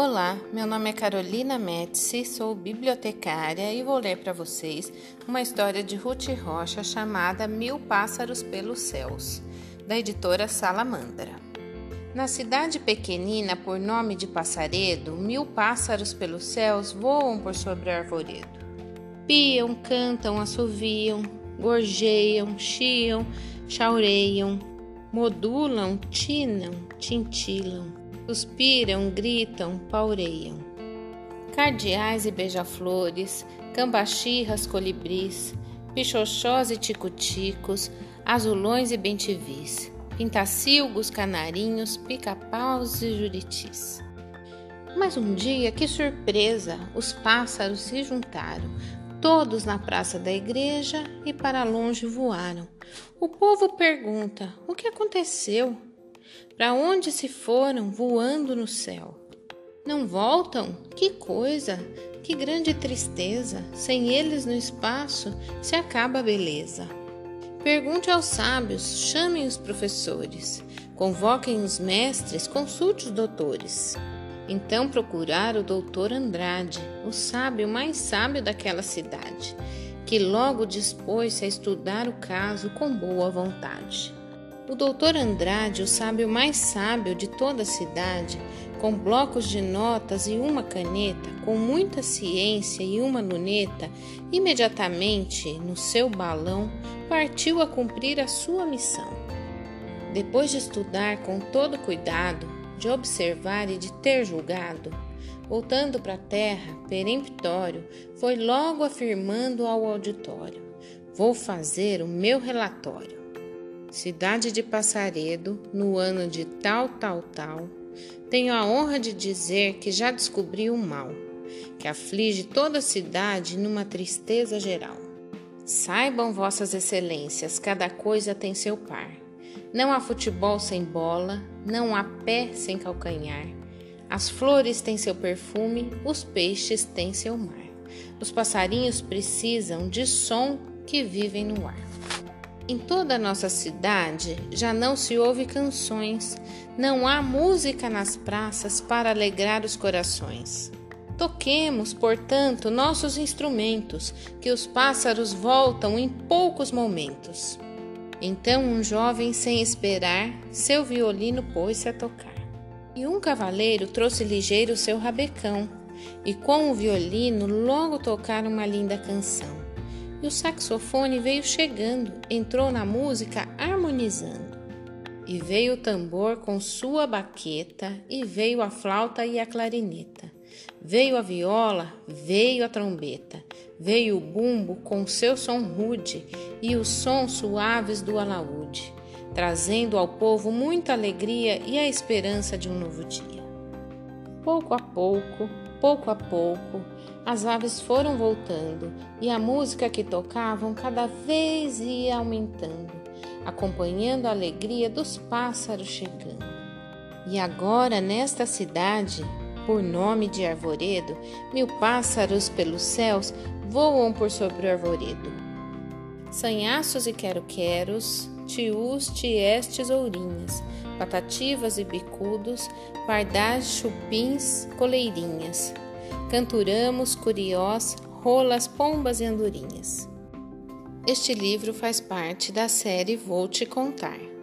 Olá, meu nome é Carolina Metzi, sou bibliotecária e vou ler para vocês uma história de Ruth Rocha chamada Mil Pássaros pelos Céus, da editora Salamandra. Na cidade pequenina por nome de Passaredo, mil pássaros pelos céus voam por sobre o arvoredo. Piam, cantam, assoviam, gorjeiam, chiam, chaureiam, modulam, tinam, tintilam, suspiram, gritam, paureiam. Cardeais e beija-flores, cambachirras, colibris, pichoxós e ticuticos, azulões e bentivis, pintacilgos, canarinhos, pica-paus e juritis. Mas um dia, que surpresa! Os pássaros se juntaram, todos na praça da igreja e para longe voaram. O povo pergunta: o que aconteceu? Para onde se foram voando no céu? Não voltam? Que coisa! Que grande tristeza! Sem eles no espaço se acaba a beleza. Pergunte aos sábios, chamem os professores, convoquem os mestres, consulte os doutores. Então procurar o doutor Andrade, o sábio mais sábio daquela cidade, que logo dispôs-se a estudar o caso com boa vontade. O doutor Andrade, o sábio mais sábio de toda a cidade, com blocos de notas e uma caneta, com muita ciência e uma luneta, imediatamente no seu balão partiu a cumprir a sua missão. Depois de estudar com todo cuidado, de observar e de ter julgado, voltando para a terra, peremptório, foi logo afirmando ao auditório: Vou fazer o meu relatório. Cidade de Passaredo, no ano de tal, tal, tal, tenho a honra de dizer que já descobri o mal, que aflige toda a cidade numa tristeza geral. Saibam, Vossas Excelências, cada coisa tem seu par. Não há futebol sem bola, não há pé sem calcanhar. As flores têm seu perfume, os peixes têm seu mar. Os passarinhos precisam de som que vivem no ar. Em toda a nossa cidade já não se ouve canções, não há música nas praças para alegrar os corações. Toquemos, portanto, nossos instrumentos, que os pássaros voltam em poucos momentos. Então um jovem, sem esperar, seu violino pôs-se a tocar. E um cavaleiro trouxe ligeiro seu rabecão, e com o violino logo tocaram uma linda canção. E o saxofone veio chegando, entrou na música harmonizando. E veio o tambor com sua baqueta, e veio a flauta e a clarineta. Veio a viola, veio a trombeta, veio o bumbo com seu som rude e os sons suaves do alaúde, trazendo ao povo muita alegria e a esperança de um novo dia. Pouco a pouco, pouco a pouco, as aves foram voltando e a música que tocavam cada vez ia aumentando, acompanhando a alegria dos pássaros chegando. E agora, nesta cidade, por nome de arvoredo, mil pássaros pelos céus voam por sobre o arvoredo. Sanhaços e quero-queros, tius, ties, tesourinhas, patativas e bicudos, pardais, chupins, coleirinhas. Canturamos, curiós, rolas, pombas e andorinhas. Este livro faz parte da série Vou Te Contar.